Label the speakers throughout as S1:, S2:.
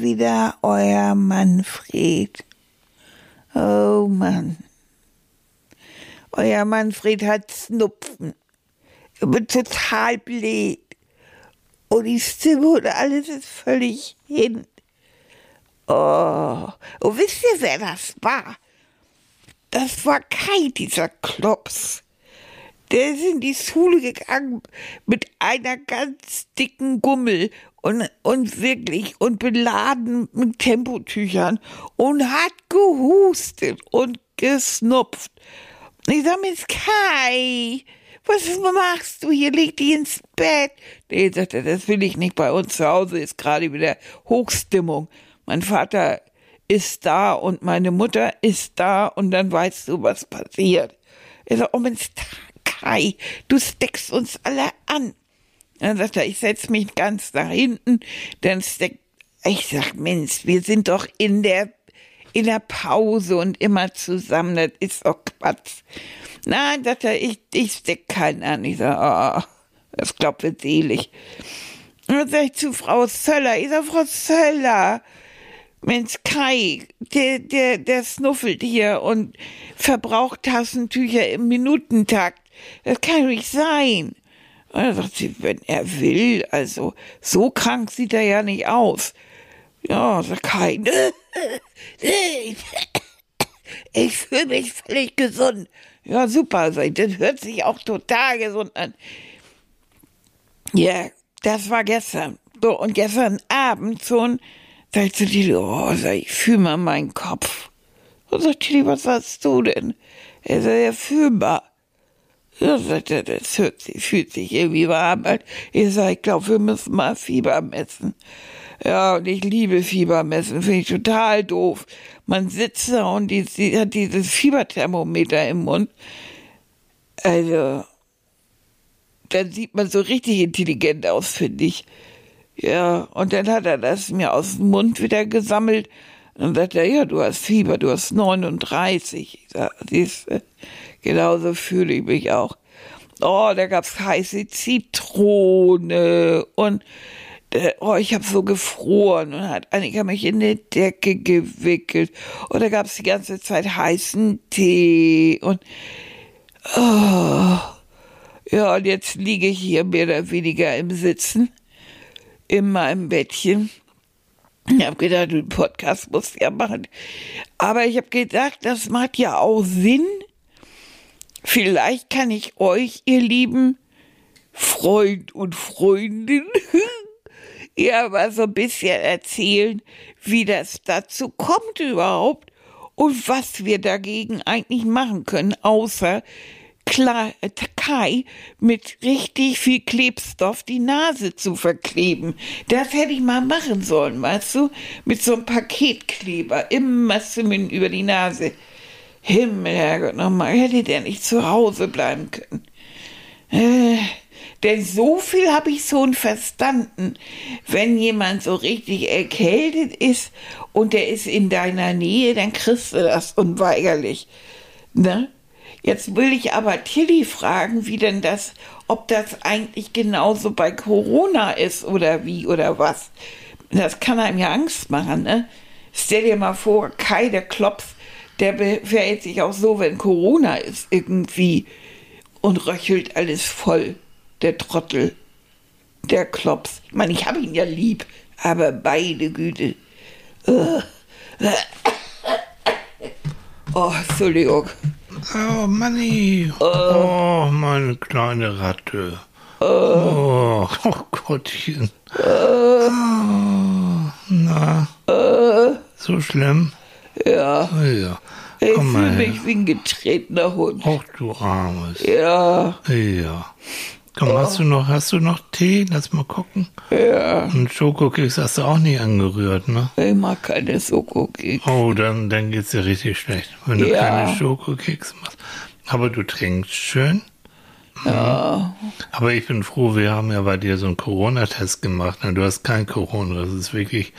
S1: Wieder euer Manfred. Oh Mann. Euer Manfred hat Snupfen. Ich bin total blöd. Und die Stimme und alles ist völlig hin. Oh, und wisst ihr, wer das war? Das war Kai, dieser Klops. Der ist in die Schule gegangen mit einer ganz dicken Gummel und, und wirklich und beladen mit Tempotüchern und hat gehustet und gesnupft. Ich sag mir, Kai, was machst du hier? Leg dich ins Bett. Nee, sagt er, das will ich nicht. Bei uns zu Hause ist gerade wieder Hochstimmung. Mein Vater ist da und meine Mutter ist da und dann weißt du, was passiert. Er sagt, oh Mensch, Kai, du steckst uns alle an. Dann sagt er, ich setz mich ganz nach hinten, dann steckt, ich sag, Mensch, wir sind doch in der, in der Pause und immer zusammen, das ist doch Quatsch. Nein, sagt er, ich, ich steck keinen an. Ich sag, oh, das glaubt mir selig. Dann sag ich zu Frau Söller, ich sag, Frau Söller, Mensch, Kai, der, der, der snuffelt hier und verbraucht Tassentücher im Minutentakt. Das kann doch nicht sein. Und dann sagt sie, wenn er will, also so krank sieht er ja nicht aus. Ja, sagt Kai, ich fühle mich völlig gesund. Ja, super, das hört sich auch total gesund an. Ja, das war gestern. So, und gestern Abend schon Sag ich zu Tilly, oh, sag ich, fühl mal meinen Kopf. Und sagt Tilly, was hast du denn? Er sagt, ja, fühlbar. Sagt er, das hört sich, fühlt sich irgendwie warm an. Ich sag, ich glaube, wir müssen mal Fieber messen. Ja, und ich liebe Fieber messen, finde ich total doof. Man sitzt da und die, die hat dieses Fieberthermometer im Mund. Also, dann sieht man so richtig intelligent aus, finde ich. Ja, und dann hat er das mir aus dem Mund wieder gesammelt. Und sagt er, ja, du hast Fieber, du hast 39. Ich sag, siehst du, genauso fühle ich mich auch. Oh, da gab's heiße Zitrone und äh, oh, ich habe so gefroren und hat Annika mich in die Decke gewickelt und da gab's die ganze Zeit heißen Tee und oh, ja, und jetzt liege ich hier mehr oder weniger im Sitzen in meinem Bettchen. Ich habe gedacht, den Podcast muss ja machen. Aber ich habe gedacht, das macht ja auch Sinn. Vielleicht kann ich euch, ihr lieben Freund und Freundin, ja mal so ein bisschen erzählen, wie das dazu kommt überhaupt und was wir dagegen eigentlich machen können, außer Klar, Kai mit richtig viel Klebstoff die Nase zu verkleben. Das hätte ich mal machen sollen, weißt du? Mit so einem Paketkleber immer simmen über die Nase. Himmel, Herrgott, nochmal, hätte der nicht zu Hause bleiben können. Äh, denn so viel habe ich schon verstanden. Wenn jemand so richtig erkältet ist und der ist in deiner Nähe, dann kriegst du das unweigerlich. Ne? Jetzt will ich aber Tilly fragen, wie denn das, ob das eigentlich genauso bei Corona ist oder wie oder was. Das kann einem ja Angst machen, ne? Stell dir mal vor, Kai, der Klops, der verhält sich auch so, wenn Corona ist, irgendwie und röchelt alles voll. Der Trottel, der Klops. Ich meine, ich habe ihn ja lieb, aber beide Güte. Oh, Entschuldigung.
S2: Oh, Manni. Oh. oh, meine kleine Ratte. Oh, oh Gottchen. Oh, na, so schlimm?
S1: Ja.
S2: Ja.
S1: Ich fühle mich wie ein getretener Hund.
S2: Ach du Armes.
S1: Ja,
S2: Ja. Komm, hast du noch, hast du noch Tee? Lass mal gucken.
S1: ja.
S2: Und Schokokeks hast du auch nicht angerührt, ne?
S1: Ich mag keine Soko-Keks.
S2: Oh, dann, dann geht's dir richtig schlecht, wenn du
S1: Ja.
S2: keine Schokokeks machst. Aber du trinkst schön.
S1: Ja.
S2: Aber ich bin froh, wir haben ja bei dir so einen Corona-Test gemacht. Ne? Du hast kein Corona. Das ist wirklich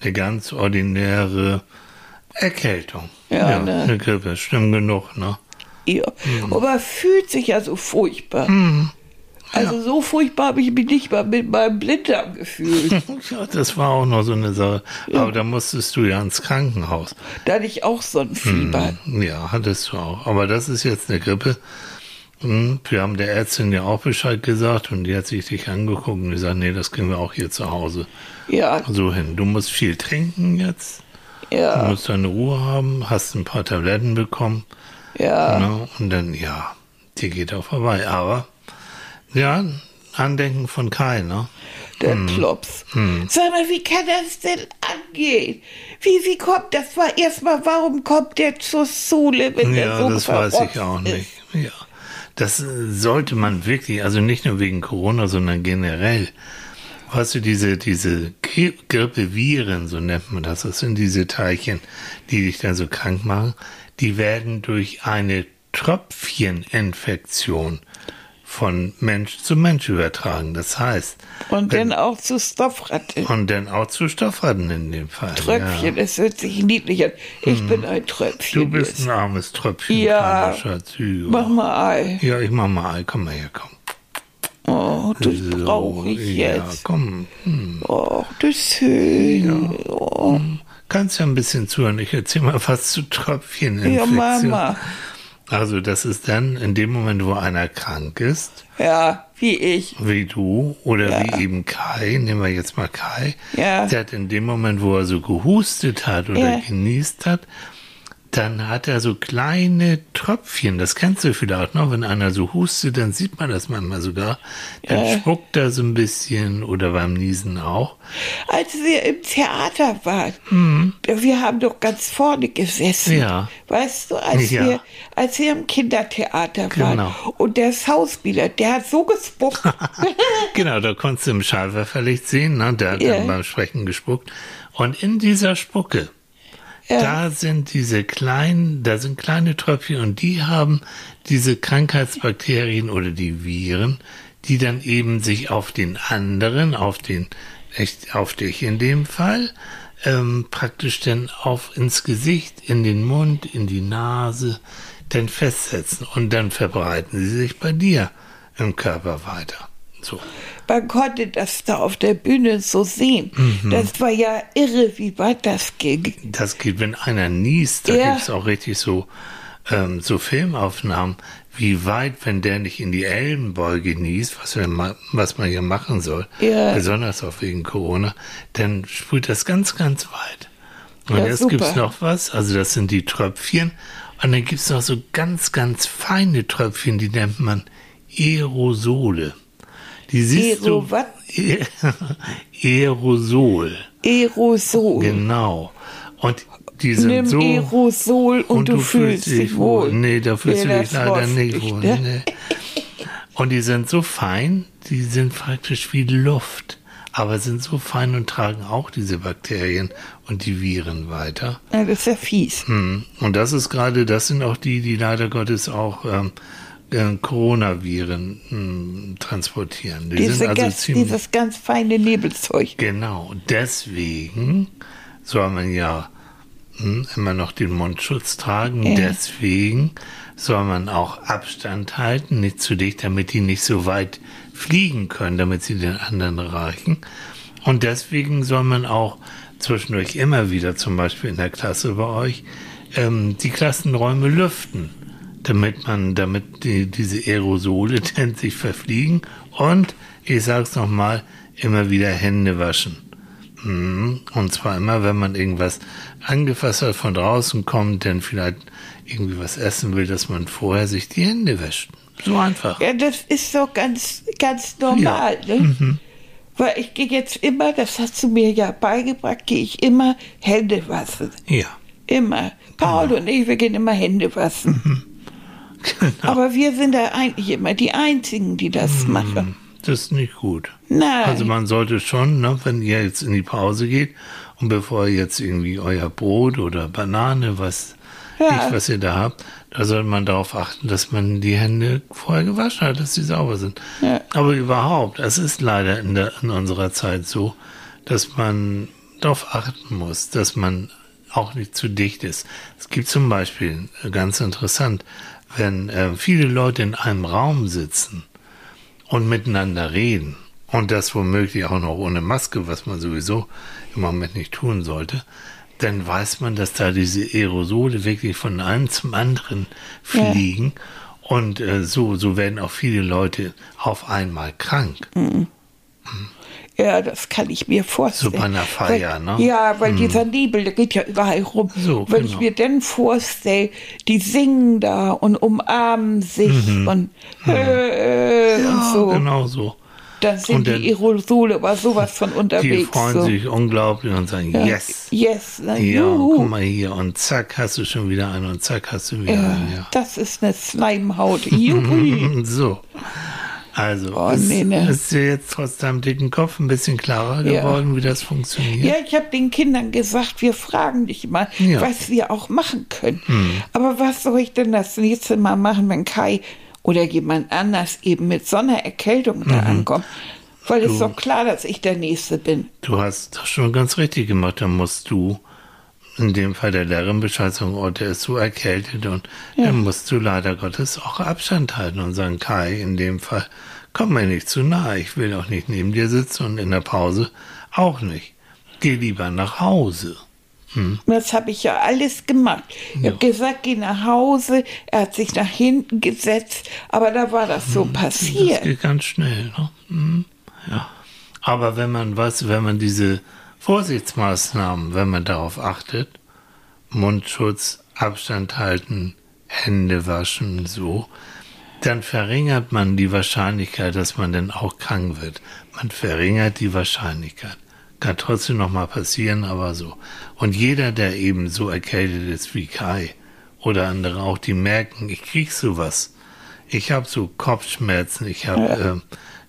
S2: eine ganz ordinäre Erkältung.
S1: Ja, ne?
S2: Eine Grippe. Schlimm genug, ne?
S1: ja.
S2: Hm.
S1: Aber fühlt sich ja so furchtbar. Also so furchtbar habe ich mich nicht mal mit meinem Blinddarm gefühlt.
S2: Ja, das war auch noch so eine Sache. Aber da musstest du ja ins Krankenhaus.
S1: da hatte ich auch so ein Fieber.
S2: Ja, hattest du auch. Aber das ist jetzt eine Grippe. Hm, Wir haben der Ärztin ja auch Bescheid gesagt und die hat sich dich angeguckt und gesagt, nee, das kriegen wir auch hier zu Hause
S1: Ja,
S2: so hin. Du musst viel trinken jetzt. Du
S1: ja,
S2: musst deine Ruhe haben, hast ein paar Tabletten bekommen.
S1: ja.
S2: Ne? Und dann, ja, dir geht auch vorbei. Aber, ja, Andenken von Kai, ne?
S1: Der Klops. Sag mal, wie kann das denn angehen? Wie, wie kommt das? War erstmal, warum kommt der zur Sohle, wenn der
S2: Ja,
S1: so
S2: das weiß ich auch
S1: ist?
S2: nicht. Ja. Das sollte man wirklich, also nicht nur wegen Corona, sondern generell. Weißt du, diese, diese Gri- Grippeviren, so nennt man das, das sind diese Teilchen, die dich dann so krank machen, die werden durch eine Tröpfcheninfektion von Mensch zu Mensch übertragen. Das heißt,
S1: Und dann auch zu Stoffratte.
S2: und dann auch zu Stoffratten in dem Fall.
S1: Tröpfchen,
S2: Ja.
S1: es hört sich niedlich an. Ich bin ein Tröpfchen.
S2: Du bist
S1: jetzt.
S2: ein armes Tröpfchen,
S1: Ja.
S2: kleiner Schatz. Ja.
S1: Mach mal Ei.
S2: Ja, ich mach mal Ei. Komm mal her, komm.
S1: Oh, das
S2: So,
S1: brauche ich
S2: Ja,
S1: jetzt.
S2: komm. Hm.
S1: Oh, das ist schön. Oh.
S2: Kannst ja ein bisschen zuhören. Ich erzähl mal was zu Tröpfcheninfektion.
S1: Ja, Mama.
S2: Also das ist dann in dem Moment, wo einer krank ist,
S1: Ja, wie ich.
S2: wie du oder
S1: Ja.
S2: wie eben Kai, nehmen wir jetzt mal Kai,
S1: Ja.
S2: der hat in dem Moment, wo er so gehustet hat oder
S1: Ja.
S2: genießt hat, dann hat er so kleine Tröpfchen, das kennst du vielleicht noch, wenn einer so hustet, dann sieht man das manchmal sogar, dann
S1: Ja.
S2: spuckt er so ein bisschen oder beim Niesen auch.
S1: Als wir im Theater waren, wir haben doch ganz vorne gesessen.
S2: Mhm. Ja.
S1: Weißt du, als,
S2: Ja.
S1: wir, als wir im Kindertheater
S2: Genau.
S1: waren. Und der Schauspieler, der hat so gespuckt.
S2: Genau, da konntest du im Scheinwerferlicht sehen, ne? der hat
S1: Ja.
S2: dann beim Sprechen gespuckt. Und in dieser Spucke,
S1: Ja.
S2: da sind diese kleinen, da sind kleine Tröpfchen und die haben diese Krankheitsbakterien oder die Viren, die dann eben sich auf den anderen, auf den, echt auf dich in dem Fall, ähm, praktisch dann auf ins Gesicht, in den Mund, in die Nase, dann festsetzen und dann verbreiten sie sich bei dir im Körper weiter. So.
S1: Man konnte das da auf der Bühne so sehen.
S2: Mhm.
S1: Das war ja irre, wie weit das ging.
S2: Das geht, wenn einer niest, da
S1: Ja.
S2: gibt's auch richtig so, ähm, so Filmaufnahmen, wie weit, wenn der nicht in die Ellenbeuge niest, was, wir was man hier machen soll,
S1: Ja.
S2: besonders auch wegen Corona, dann sprüht das ganz, ganz weit. Und
S1: Ja,
S2: jetzt
S1: super.
S2: gibt's noch was, also das sind die Tröpfchen, und dann gibt's noch so ganz, ganz feine Tröpfchen, die nennt man Aerosole. Die siehst
S1: Aero
S2: du. Aerosol.
S1: Aerosol.
S2: Genau. Und die sind
S1: Nimm
S2: so.
S1: Aerosol und, du, fühlst dich wohl.
S2: Nee, da fühlst du
S1: Nee,
S2: dich leider nicht wohl.
S1: ne?
S2: Und die sind so fein, die sind praktisch wie Luft, aber sind so fein und tragen auch diese Bakterien und die Viren weiter.
S1: Ja, das ist ja fies.
S2: Hm. Und das ist gerade, das sind auch die, die leider Gottes auch ähm, äh, Coronaviren hm, transportieren. Die
S1: Diese
S2: sind also
S1: ganz,
S2: ziemlich.
S1: dieses ganz feine Nebelzeug.
S2: Genau, deswegen soll man ja hm, immer noch den Mundschutz tragen.
S1: Ja.
S2: Deswegen soll man auch Abstand halten, nicht zu dicht, damit die nicht so weit fliegen können, damit sie den anderen reichen. Und deswegen soll man auch zwischendurch immer wieder, zum Beispiel in der Klasse bei euch, ähm, die Klassenräume lüften, damit man, damit die, diese Aerosole dann sich verfliegen und, ich sag's nochmal, immer wieder Hände waschen. Mhm. Und zwar immer, wenn man irgendwas angefasst hat, von draußen kommt, dann vielleicht irgendwie was essen will, dass man vorher sich die Hände wäscht. So einfach.
S1: Ja, das ist doch ganz, ganz normal. Ne? Weil ich gehe jetzt immer, das hast du mir ja beigebracht, gehe ich immer Hände waschen.
S2: Ja.
S1: Immer. Paul und ich, wir gehen immer Hände waschen.
S2: Genau.
S1: Aber wir sind da eigentlich immer die Einzigen, die das machen.
S2: Das ist nicht gut.
S1: Nein.
S2: Also man sollte schon, ne, wenn ihr jetzt in die Pause geht und bevor ihr jetzt irgendwie euer Brot oder Banane, was
S1: Ja.
S2: ich, was ihr da habt, da sollte man darauf achten, dass man die Hände vorher gewaschen hat, dass sie sauber sind.
S1: Ja.
S2: Aber überhaupt, es ist leider in, der, in unserer Zeit so, dass man darauf achten muss, dass man auch nicht zu dicht ist. Es gibt zum Beispiel, äh, ganz interessant, wenn äh, viele Leute in einem Raum sitzen und miteinander reden und das womöglich auch noch ohne Maske, was man sowieso im Moment nicht tun sollte, dann weiß man, dass da diese Aerosole wirklich von einem zum anderen fliegen und äh, so, so werden auch viele Leute auf einmal krank.
S1: Ja, das kann ich mir vorstellen.
S2: So bei einer Feier, ne?
S1: Ja, weil dieser Nebel, der geht ja überall rum.
S2: So,
S1: Wenn
S2: genau.
S1: ich mir dann vorstelle, die singen da und umarmen sich und, äh, und so,
S2: Genau so.
S1: dann sind
S2: Und dann-
S1: die Aerosole aber sowas von
S2: Die
S1: unterwegs.
S2: freuen
S1: so.
S2: sich unglaublich und sagen,
S1: Ja.
S2: yes.
S1: Yes, na,
S2: Ja,
S1: juhu.
S2: guck mal hier und zack, hast du schon wieder einen und zack, hast du wieder
S1: Ja,
S2: einen. Ja.
S1: Das ist eine Schleimhaut. Juhu.
S2: So. Also,
S1: Oh,
S2: ist,
S1: nee, ne.
S2: ist dir jetzt trotz deinem dicken Kopf ein bisschen klarer
S1: Ja.
S2: geworden, wie das funktioniert?
S1: Ja, ich habe den Kindern gesagt, wir fragen dich mal,
S2: Ja.
S1: was wir auch machen können. Aber was soll ich denn das nächste Mal machen, wenn Kai oder jemand anders eben mit so einer Erkältung da ankommt? Weil es ist doch klar, dass ich der Nächste bin.
S2: Du hast das schon ganz richtig gemacht. Dann musst du in dem Fall der Lehrerin Bescheid sagen, oh, der ist so erkältet und dann musst du leider Gottes auch Abstand halten und sagen, Kai, in dem Fall, komm mir nicht zu nahe. Ich will auch nicht neben dir sitzen und in der Pause auch nicht. Geh lieber nach Hause.
S1: Das habe ich ja alles gemacht. Ich habe gesagt, geh nach Hause. Er hat sich nach hinten gesetzt, aber da war das so
S2: Das
S1: passiert.
S2: geht ganz schnell. Ne? Mhm. Ja. Aber wenn man was, wenn man diese Vorsichtsmaßnahmen, wenn man darauf achtet, Mundschutz, Abstand halten, Hände waschen, so, dann verringert man die Wahrscheinlichkeit, dass man dann auch krank wird. Man verringert die Wahrscheinlichkeit. Kann trotzdem noch mal passieren, aber so. Und jeder, der eben so erkältet ist wie Kai oder andere auch, die merken, ich krieg sowas. Ich habe so Kopfschmerzen, ich habe ähm,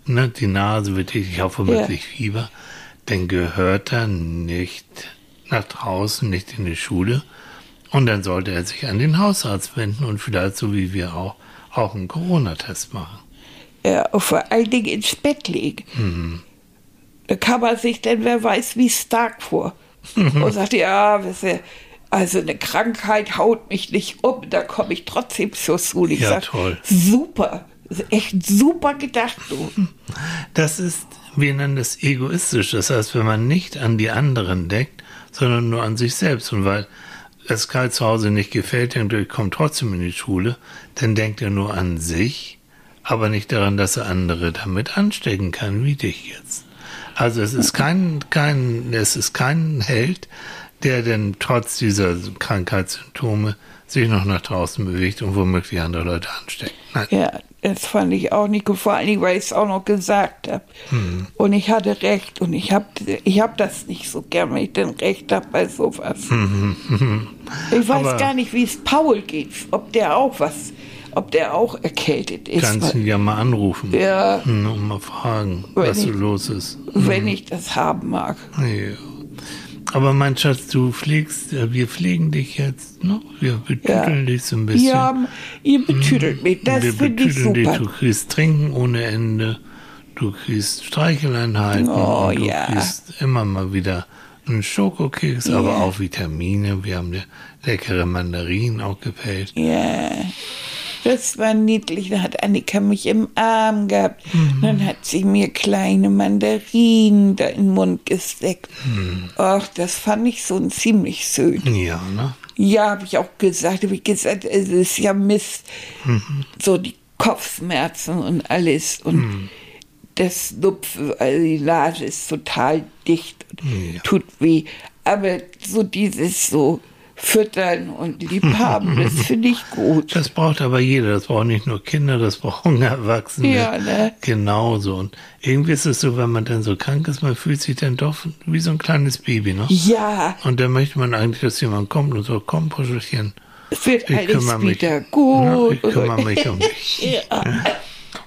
S2: ne, die Nase wird ich habe womöglich Fieber. Dann gehört er nicht nach draußen, nicht in die Schule. Und dann sollte er sich an den Hausarzt wenden und vielleicht so wie wir auch auch einen Corona-Test machen.
S1: Ja, vor allen Dingen ins Bett legen. Da kann man sich dann, wer weiß, wie stark vor. Und sagt, ja, wisst ihr, also eine Krankheit haut mich nicht um, da komme ich trotzdem zur Schule. Ich
S2: Ja,
S1: sag,
S2: toll.
S1: super, echt super gedacht, du.
S2: Das ist, wir nennen das egoistisch. Das heißt, wenn man nicht an die anderen denkt, sondern nur an sich selbst. Und weil es Karl zu Hause nicht gefällt er kommt trotzdem in die Schule, dann denkt er nur an sich, aber nicht daran, dass er andere damit anstecken kann, wie dich jetzt. Also es ist kein, kein, es ist kein Held, der denn trotz dieser Krankheitssymptome sich noch nach draußen bewegt und womöglich andere Leute ansteckt. Nein.
S1: Ja, das fand ich auch nicht gut, vor allen Dingen, weil ich es auch noch gesagt habe. Und ich hatte recht und ich habe ich hab das nicht so gern, wenn ich denn recht habe bei sowas. ich weiß
S2: Aber-
S1: gar nicht, wie es Paul geht, ob der auch was, ob der auch erkältet ist.
S2: Kannst ihn ja mal anrufen.
S1: Ja.
S2: Hm, Und mal fragen, was so
S1: ich-
S2: los ist.
S1: wenn ich das haben mag.
S2: Ja. Aber mein Schatz, du pflegst, wir pflegen dich jetzt, ne? Wir betüteln dich so ein bisschen.
S1: Ja, ihr betütelt mich, das
S2: wir
S1: finde ich
S2: betüteln dich,
S1: super.
S2: du kriegst Trinken ohne Ende, du kriegst Streicheleinheiten
S1: Oh,
S2: du
S1: ja.
S2: kriegst immer mal wieder einen Schokokeks, aber auch Vitamine. Wir haben dir leckere Mandarinen auch gepellt.
S1: Ja, das war niedlich. Da hat Annika mich im Arm gehabt.
S2: Mhm.
S1: Dann hat sie mir kleine Mandarinen da in den Mund gesteckt.
S2: Mhm.
S1: Ach, das fand ich so ziemlich schön.
S2: Ja, ne?
S1: Ja, habe ich auch gesagt. Habe ich gesagt, es ist ja Mist.
S2: Mhm.
S1: So die Kopfschmerzen und alles. Und
S2: Mhm.
S1: das Nupfen, also die Nase ist total dicht und
S2: Ja.
S1: tut weh. Aber so dieses so füttern und lieb haben. Das finde ich gut.
S2: Das braucht aber jeder. Das brauchen nicht nur Kinder, das brauchen Erwachsene.
S1: Ja, ne?
S2: Genauso. Und irgendwie ist es so, wenn man dann so krank ist, man fühlt sich dann doch wie so ein kleines Baby, ne?
S1: Ja,
S2: Und dann möchte man eigentlich, dass jemand kommt und so, komm, Puschelchen,
S1: es wird
S2: ich
S1: alles
S2: kümmere mich.
S1: wieder
S2: Ja,
S1: gut.
S2: ich kümmere mich um dich.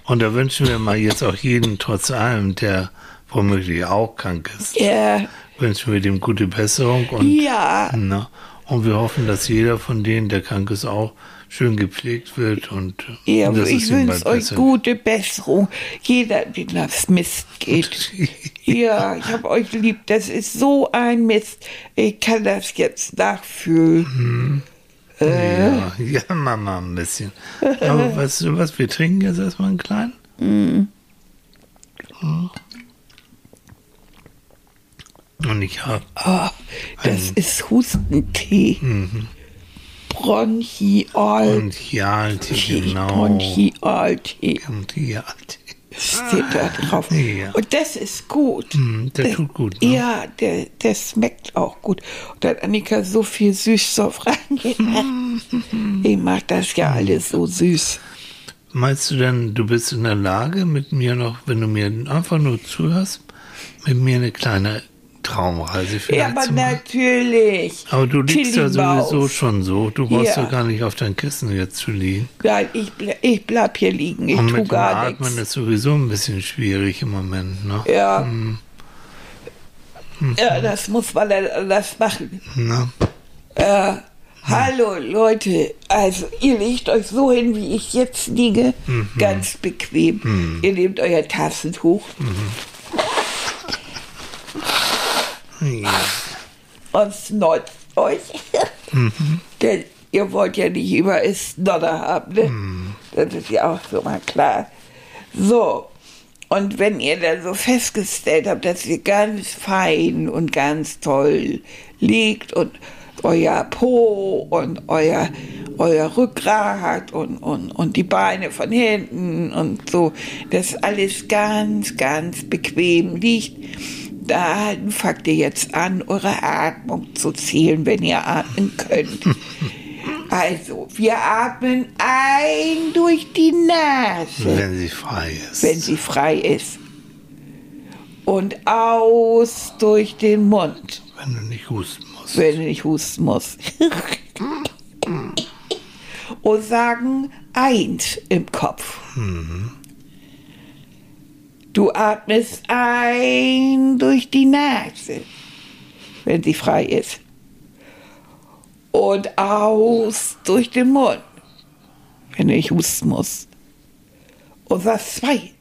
S2: Und da wünschen wir mal jetzt auch jeden, trotz allem, der womöglich auch krank ist,
S1: Ja,
S2: wünschen wir dem gute Besserung und,
S1: ja,
S2: na, und wir hoffen, dass jeder von denen, der krank ist, auch schön gepflegt wird und
S1: ja
S2: und
S1: ich wünsche euch
S2: besser
S1: gute Besserung. Jeder, dem das Mist geht. Ja, ich habe euch lieb. Das ist so ein Mist. Ich kann das jetzt nachfühlen.
S2: Ja, ja, Mama, ein bisschen. Aber weißt du was, wir trinken jetzt erstmal einen kleinen.
S1: Mhm.
S2: Hm. Und ich habe
S1: Oh, das ist Hustentee.
S2: Mhm.
S1: Bronchial.
S2: Bronchialtee, genau.
S1: Bronchialtee
S2: Bronchialtee.
S1: steht da drauf.
S2: Ja.
S1: Und das ist gut.
S2: Mm, der
S1: Das-
S2: tut gut, ne?
S1: Ja, der, der schmeckt auch gut. Und da hat Annika so viel Süßstoff reingemacht. ich mag das ja alles so süß.
S2: Meinst du denn, du bist in der Lage, mit mir noch, wenn du mir einfach nur zuhörst, mit mir eine kleine Traumreise vielleicht
S1: Ja, aber
S2: zu machen?
S1: natürlich.
S2: Aber du liegst ja sowieso schon so. Du brauchst
S1: Ja.
S2: gar nicht auf dein Kissen jetzt zu liegen.
S1: Nein, ich, ble ich bleib hier liegen. Ich
S2: Und
S1: tu
S2: mit dem
S1: gar
S2: Atmen
S1: nichts.
S2: ist sowieso ein bisschen schwierig im Moment, ne?
S1: Ja.
S2: Mhm.
S1: ja, das muss man dann anders machen.
S2: Na,
S1: Äh, hallo Leute, also ihr legt euch so hin, wie ich jetzt liege,
S2: Mhm.
S1: ganz bequem. Ihr nehmt euer Taschentuch
S2: ja.
S1: und snotzt euch. Denn ihr wollt ja nicht über es Snodder haben, ne? Das ist ja auch so mal klar. So, und wenn ihr dann so festgestellt habt, dass ihr ganz fein und ganz toll liegt und euer Po und euer, euer Rückgrat und, und, und die Beine von hinten und so, dass alles ganz, ganz bequem liegt, dann fangt ihr jetzt an, eure Atmung zu zählen, wenn ihr atmen könnt. Also, wir atmen ein durch die Nase,
S2: Wenn sie frei ist.
S1: wenn sie frei ist. Und aus durch den Mund,
S2: Wenn du nicht husten musst.
S1: wenn du nicht husten musst. Und sagen eins im Kopf. Du atmest ein durch die Nase, wenn sie frei ist. Und aus durch den Mund, wenn nicht husten musst. Und sagst zwei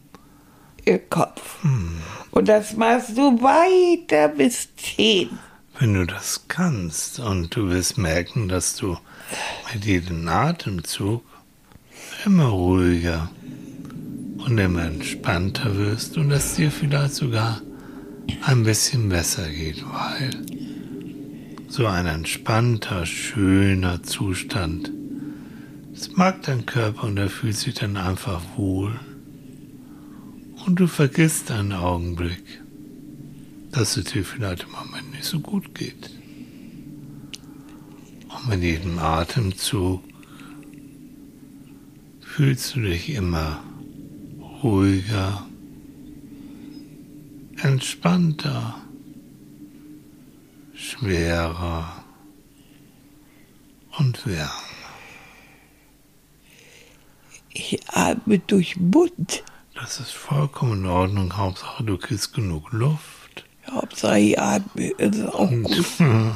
S1: im Kopf. Und das machst du weiter bis zehn.
S2: Wenn du das kannst und du wirst merken, dass du mit jedem Atemzug immer ruhiger und immer entspannter wirst und dass dir vielleicht sogar ein bisschen besser geht, weil so ein entspannter, schöner Zustand, das mag dein Körper und er fühlt sich dann einfach wohl und du vergisst einen Augenblick, dass es dir vielleicht im Moment nicht so gut geht. Und mit jedem Atemzug fühlst du dich immer ruhiger, entspannter, schwerer und wärmer.
S1: Ich atme durch Mund.
S2: Das ist vollkommen in Ordnung. Hauptsache, du kriegst genug Luft.
S1: Hauptsache ich atme, ist auch gut.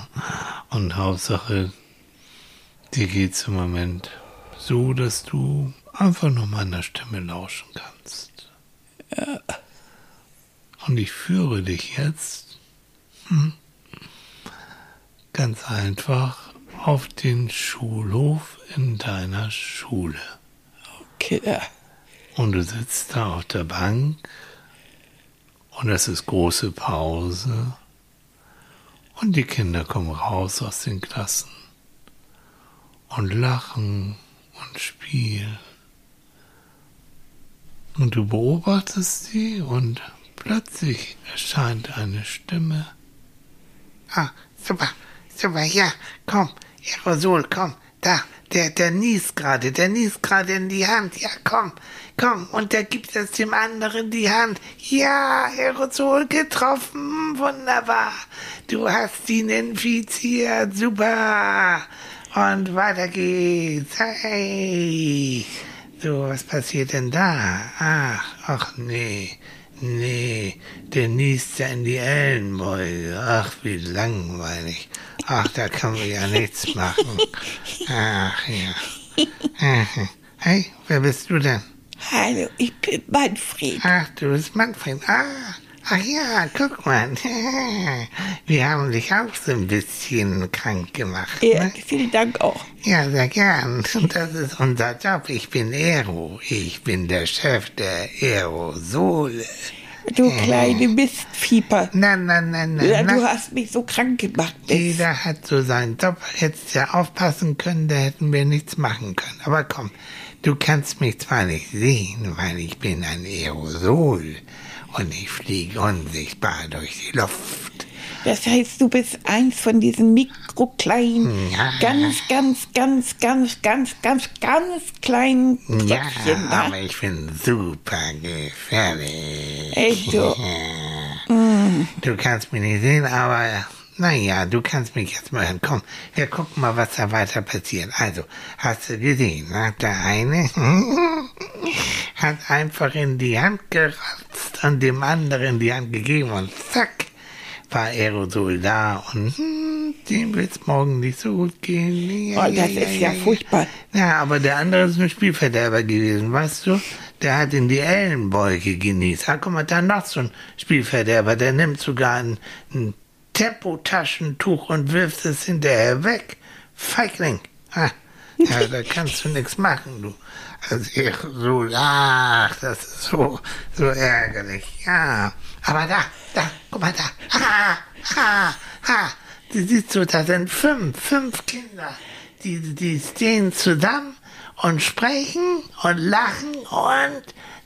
S2: Und Hauptsache, dir geht's im Moment so, dass du einfach nur meiner Stimme lauschen kannst. Und ich führe dich jetzt hm, ganz einfach auf den Schulhof in deiner Schule.
S1: Kinder.
S2: Und du sitzt da auf der Bank und es ist große Pause und die Kinder kommen raus aus den Klassen und lachen und spielen. Und du beobachtest sie und plötzlich erscheint eine Stimme.
S3: Ah, super, super, ja, komm,
S2: Aerosol, komm, da, der, der niest gerade, der niest gerade in die Hand. Ja, komm, komm, und der gibt es dem anderen die Hand. Ja, Aerosol getroffen, wunderbar. Du hast ihn infiziert, super. Und weiter geht's. Hey. So, was passiert denn da? Ach, ach nee. Nee, der niest ja in die Ellenbeuge. Ach, wie langweilig. Ach, da können wir ja nichts machen. Ach ja. Hey, wer bist du denn?
S1: Hallo, ich bin Manfred.
S2: Ach, du bist Manfred. Ah, ach ja, guck mal. Wir haben dich auch so ein bisschen krank gemacht.
S1: Ja,
S2: Ne?
S1: vielen Dank auch.
S2: Ja, sehr gern. Das ist unser Job. Ich bin Aero. Ich bin der Chef der Aerosole.
S1: Du kleine Mistvieper.
S2: Nein, nein, nein, nein.
S1: Ja, du
S2: nein.
S1: hast mich so krank gemacht. Mensch.
S2: Jeder hat so seinen Job. Hättest ja aufpassen können, da hätten wir nichts machen können. Aber komm, du kannst mich zwar nicht sehen, weil ich bin ein Aerosol und ich fliege unsichtbar durch die Luft.
S1: Das heißt, du bist eins von diesen mikrokleinen,
S2: Ja.
S1: ganz, ganz, ganz, ganz, ganz, ganz, ganz kleinen
S2: Ja,
S1: Tröpfchen. da.
S2: aber ich bin super gefährlich.
S1: Echt so?
S2: Du kannst mich nicht sehen, aber naja, du kannst mich jetzt mal hören. Komm, wir gucken mal, was da weiter passiert. Also, hast du gesehen, na, der eine hat einfach in die Hand geratzt und dem anderen die Hand gegeben und zack, war Aerosol da und hm, dem wird's morgen nicht so gut gehen.
S1: Oh, das ist ja furchtbar.
S2: Ja, aber der andere ist ein Spielverderber gewesen, weißt du? Der hat in die Ellenbeuge genießt. Ah, guck mal, da noch so ein Spielverderber, der nimmt sogar ein, ein Tempotaschentuch und wirft es hinterher weg. Feigling. Ah, ja, da kannst du nichts machen, du. Also, ich so, ach, das ist so, so ärgerlich. Ja, aber da, da, guck mal da. Ha, ha, ha. Du siehst so, da sind fünf, fünf Kinder. Die, die stehen zusammen und sprechen und lachen und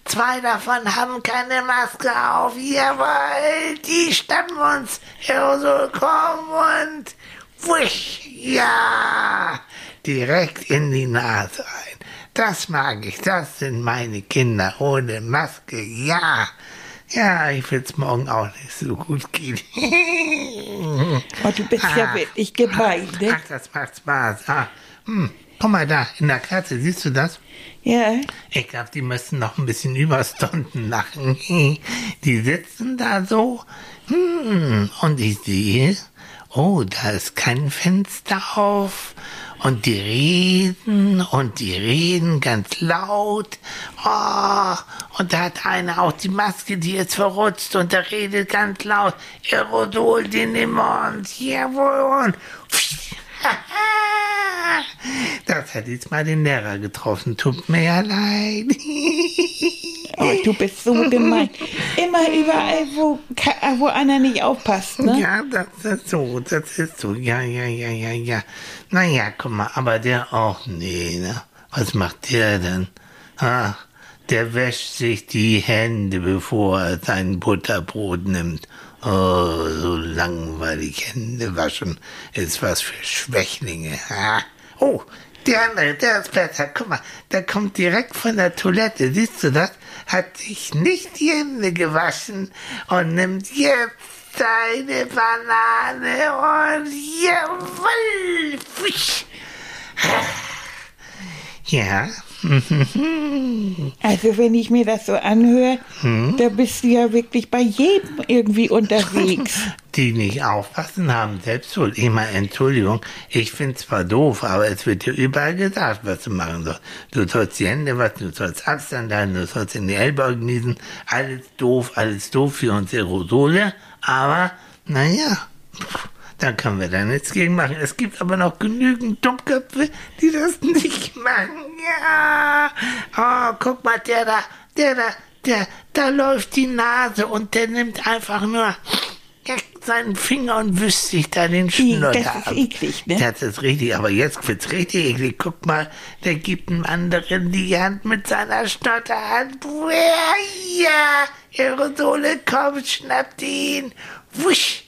S2: zwei davon haben keine Maske auf. Jawohl, die stappen uns Aerosol komm und wusch, ja, direkt in die Nase rein. Das mag ich, das sind meine Kinder ohne Maske, ja. Ja, ich will's morgen auch nicht so gut gehen.
S1: Oh, du bist ja
S2: Ah.
S1: wirklich gemein, ne?
S2: Ach, das macht Spaß. Ah, hm. Guck mal da, in der Katze, siehst du das?
S1: Ja,
S2: Ich glaube, die müssen noch ein bisschen Überstunden lachen. Die sitzen da so, hm, und ich sehe, oh, da ist kein Fenster auf. Und die reden und die reden ganz laut. Oh, und da hat einer auch die Maske, die ist verrutscht und der redet ganz laut. Aerosol, den nehmen wir uns. Jawohl. Und das hat jetzt mal den Lehrer getroffen. Tut mir ja leid.
S1: oh, du bist so gemein. Immer überall, wo, ka- wo einer nicht aufpasst, ne?
S2: Ja, das ist so, das ist so. Ja, ja, ja, ja, ja. Naja, guck mal, aber der auch, nee, ne? Was macht der denn? Ah, der wäscht sich die Hände, bevor er sein Butterbrot nimmt. Oh, so langweilig Hände waschen ist was für Schwächlinge. Ah. Oh, der andere, der ist besser. Guck mal, der kommt direkt von der Toilette. Siehst du das? Hat sich nicht die Hände gewaschen und nimmt jetzt seine Banane und jawoll, fisch. Ja,
S1: Also wenn ich mir das so anhöre,
S2: Hm?
S1: da bist du ja wirklich bei jedem irgendwie unterwegs.
S2: die nicht aufpassen, haben selbst schuld. Ich meine, Entschuldigung, ich find's zwar doof, aber es wird dir überall gesagt, was du machen sollst. Du sollst die Hände waschen, du sollst Abstand halten, du sollst in die Ellbogen niesen. Alles doof, alles doof für uns Aerosole, aber, naja, da können wir da nichts gegen machen. Es gibt aber noch genügend Dummköpfe, die das nicht machen. Ja, oh, guck mal, der da, der da, der, da läuft die Nase und der nimmt einfach nur seinen Finger und wischt sich da den Schnuller
S1: das ist
S2: ab.
S1: eklig, ne?
S2: Das ist richtig, aber jetzt wird's richtig eklig. Guck mal, der gibt dem anderen die Hand mit seiner Schnotterhand. Ja, Aerosole, komm, schnappt ihn. Wusch.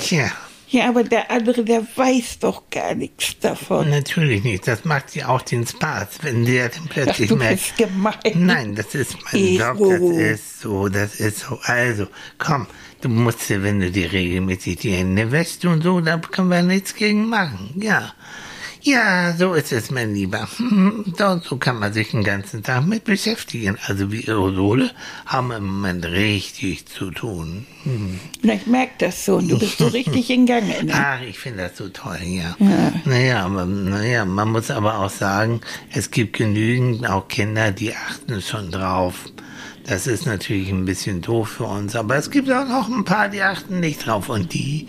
S2: Tja,
S1: Ja, aber der andere, der weiß doch gar nichts davon.
S2: Natürlich nicht. Das macht ja auch den Spaß, wenn der dann plötzlich
S1: Ach, du
S2: merkt.
S1: bist gemein.
S2: Nein, das ist mein
S1: Ego.
S2: Job, das ist so, das ist so. Also, komm, du musst, ja, wenn du dir regelmäßig die Hände wäschst und so, da können wir nichts gegen machen. Ja. Ja, so ist es, mein Lieber. So, so kann man sich den ganzen Tag mit beschäftigen. Also wir Aerosole haben im Moment richtig zu tun. Hm.
S1: Na, Ich merke das so. Und du bist so richtig in Gang. Ne?
S2: Ach, ich finde das so toll, ja. Naja, aber, naja, man muss aber auch sagen, es gibt genügend auch Kinder, die achten schon drauf. Das ist natürlich ein bisschen doof für uns, aber es gibt auch noch ein paar, die achten nicht drauf. Und die,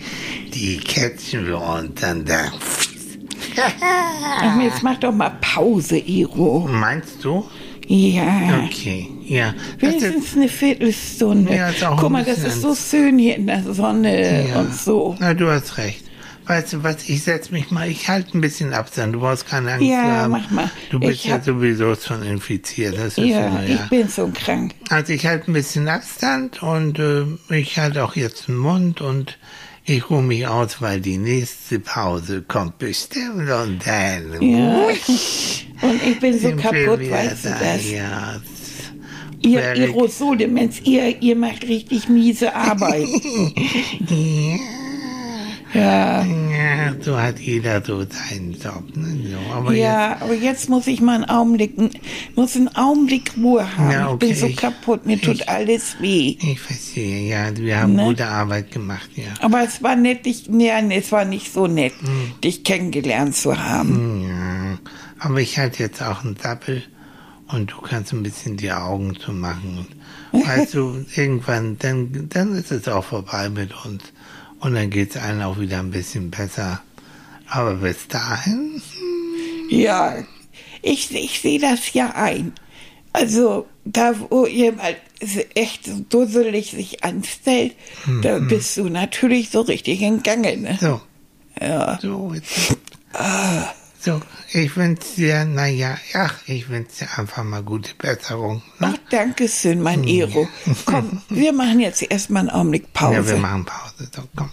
S2: die catchen wir und dann da.
S1: Ach, jetzt mach doch mal Pause, Iro.
S2: Meinst du?
S1: Ja.
S2: Okay, ja.
S1: Wenigstens eine Viertelstunde.
S2: Ja, ist auch
S1: Guck mal, das ist so schön hier in der Sonne
S2: ja.
S1: und so.
S2: Na, du hast recht. Weißt du was, ich setz mich mal, ich halte ein bisschen Abstand, du brauchst keine Angst
S1: Ja,
S2: haben.
S1: mach mal.
S2: Du bist
S1: Ich
S2: ja
S1: hab-
S2: sowieso schon infiziert, das ist
S1: Ja,
S2: immer,
S1: ich
S2: ja.
S1: bin so krank.
S2: Also ich halte ein bisschen Abstand und äh, ich halte auch jetzt den Mund und ich ruhe mich aus, weil die nächste Pause kommt bestimmt und dann
S1: Ja. Und ich bin so kaputt, weißt du
S2: da,
S1: das?
S2: Ja.
S1: Ihr Aerosole-Mensch, ihr, ihr macht richtig miese Arbeit. ja.
S2: Ja, so hat jeder so seinen Job. Ne? So, aber
S1: Ja, aber jetzt muss ich mal einen Augenblick, muss einen Augenblick Ruhe haben.
S2: Ja,
S1: Ich bin
S2: okay,
S1: so kaputt, mir tut
S2: ich-
S1: alles weh.
S2: jetzt, ich verstehe, ja, wir haben
S1: Ne?
S2: gute Arbeit gemacht, ja.
S1: Aber es war nett, dich, nee, es war nicht so nett,
S2: Hm.
S1: dich kennengelernt zu haben.
S2: Ja, aber ich halte jetzt auch einen Sappel und du kannst ein bisschen die Augen zu machen. Und weißt du, irgendwann, dann, dann ist es auch vorbei mit uns. Und dann geht es allen auch wieder ein bisschen besser. Aber bis dahin,
S1: Ja, ich, ich sehe das ja ein. Also, da wo mal echt so dusselig sich anstellt,
S2: Hm,
S1: da bist du natürlich so richtig in Gange, ne?
S2: so,
S1: Ja.
S2: so, jetzt, so, ich wünsche dir, naja, ach, ich wünsche dir einfach mal gute Besserung.
S1: Ach,
S2: Ne?
S1: danke schön, mein Ero. Komm, wir machen jetzt erstmal einen Augenblick Pause.
S2: Ja, wir machen Pause, so, komm.